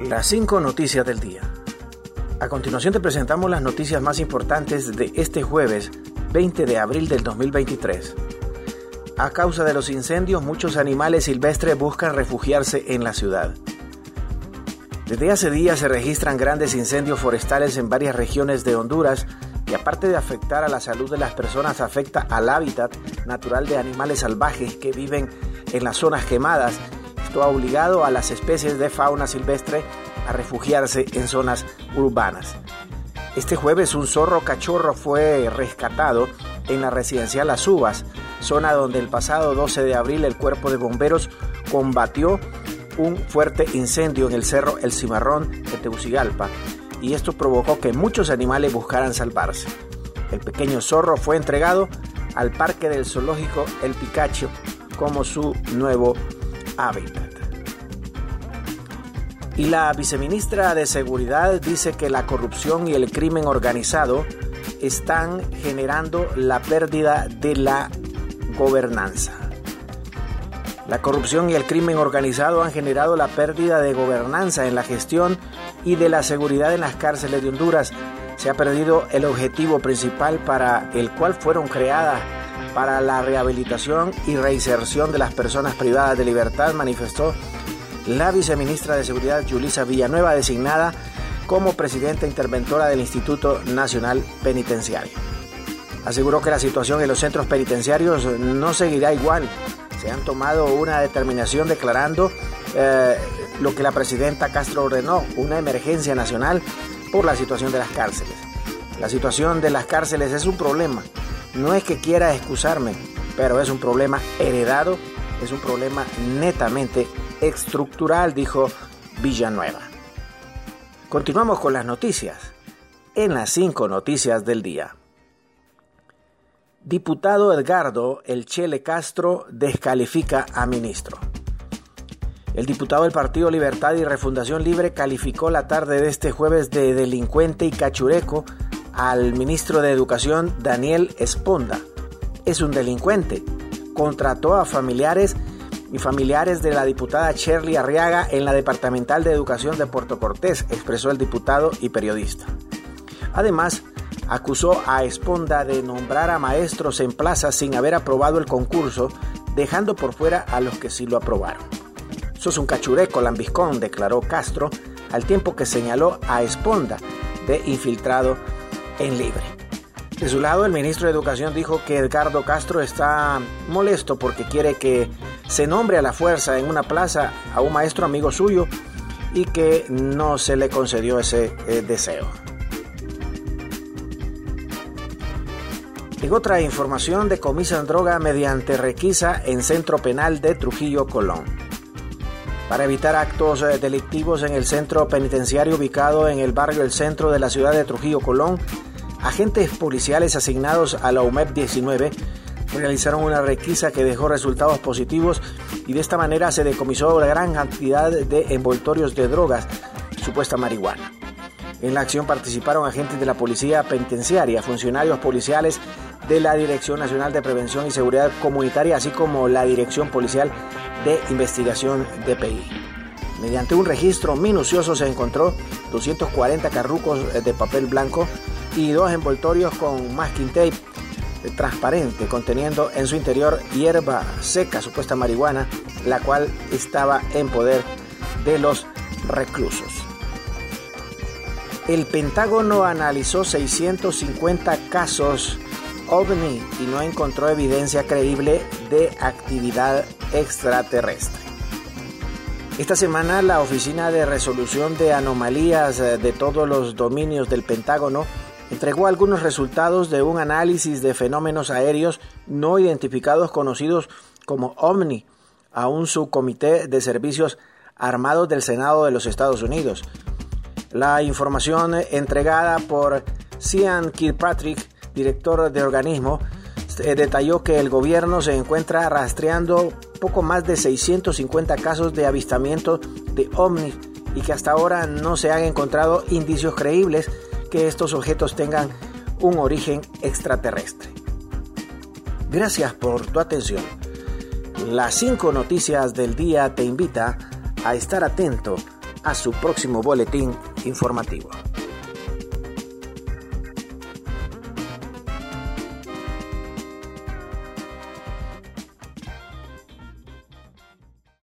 Las cinco noticias del día. A continuación te presentamos las noticias más importantes de este jueves 20 de abril del 2023. A causa de los incendios, muchos animales silvestres buscan refugiarse en la ciudad. Desde hace días se registran grandes incendios forestales en varias regiones de Honduras y aparte de afectar a la salud de las personas, afecta al hábitat natural de animales salvajes que viven en las zonas quemadas ha obligado a las especies de fauna silvestre a refugiarse en zonas urbanas. Este jueves un zorro cachorro fue rescatado en la residencial Las Uvas, zona donde el pasado 12 de abril el cuerpo de bomberos combatió un fuerte incendio en el cerro El Cimarrón de Tegucigalpa y esto provocó que muchos animales buscaran salvarse. El pequeño zorro fue entregado al parque del zoológico El Picacho como su nuevo hábitat. Y la viceministra de Seguridad dice que la corrupción y el crimen organizado están generando la pérdida de la gobernanza. La corrupción y el crimen organizado han generado la pérdida de gobernanza en la gestión y de la seguridad en las cárceles de Honduras. Se ha perdido el objetivo principal para el cual fueron creadas para la rehabilitación y reinserción de las personas privadas de libertad, manifestó la viceministra de Seguridad Yulisa Villanueva, designada como presidenta interventora del Instituto Nacional Penitenciario. Aseguró que la situación en los centros penitenciarios no seguirá igual. Se han tomado una determinación declarando eh, lo que la presidenta Castro ordenó, una emergencia nacional por la situación de las cárceles. La situación de las cárceles es un problema no es que quiera excusarme, pero es un problema heredado, es un problema netamente estructural, dijo Villanueva. Continuamos con las noticias. En las cinco noticias del día. Diputado Edgardo El Chele Castro descalifica a ministro. El diputado del Partido Libertad y Refundación Libre calificó la tarde de este jueves de delincuente y cachureco al ministro de Educación Daniel Esponda. Es un delincuente. Contrató a familiares y familiares de la diputada Shirley Arriaga en la Departamental de Educación de Puerto Cortés, expresó el diputado y periodista. Además, acusó a Esponda de nombrar a maestros en plaza sin haber aprobado el concurso, dejando por fuera a los que sí lo aprobaron. Sos un cachureco lambiscón, declaró Castro, al tiempo que señaló a Esponda de infiltrado en libre. De su lado, el ministro de Educación dijo que Edgardo Castro está molesto porque quiere que se nombre a la fuerza en una plaza a un maestro amigo suyo y que no se le concedió ese eh, deseo. En otra información, decomisan droga mediante requisa en centro penal de Trujillo, Colón. Para evitar actos eh, delictivos en el centro penitenciario ubicado en el barrio El Centro de la ciudad de Trujillo, Colón, Agentes policiales asignados a la UMEP 19 realizaron una requisa que dejó resultados positivos y de esta manera se decomisó una gran cantidad de envoltorios de drogas, supuesta marihuana. En la acción participaron agentes de la Policía Penitenciaria, funcionarios policiales de la Dirección Nacional de Prevención y Seguridad Comunitaria, así como la Dirección Policial de Investigación DPI. Mediante un registro minucioso se encontró 240 carrucos de papel blanco, y dos envoltorios con masking tape transparente conteniendo en su interior hierba seca, supuesta marihuana, la cual estaba en poder de los reclusos. El Pentágono analizó 650 casos ovni y no encontró evidencia creíble de actividad extraterrestre. Esta semana la Oficina de Resolución de Anomalías de todos los dominios del Pentágono entregó algunos resultados de un análisis de fenómenos aéreos no identificados conocidos como OVNI a un subcomité de servicios armados del Senado de los Estados Unidos. La información entregada por Sean Kilpatrick, director de organismo, eh, detalló que el gobierno se encuentra rastreando poco más de 650 casos de avistamiento de OVNI y que hasta ahora no se han encontrado indicios creíbles que estos objetos tengan un origen extraterrestre. Gracias por tu atención. Las cinco noticias del día te invita a estar atento a su próximo boletín informativo.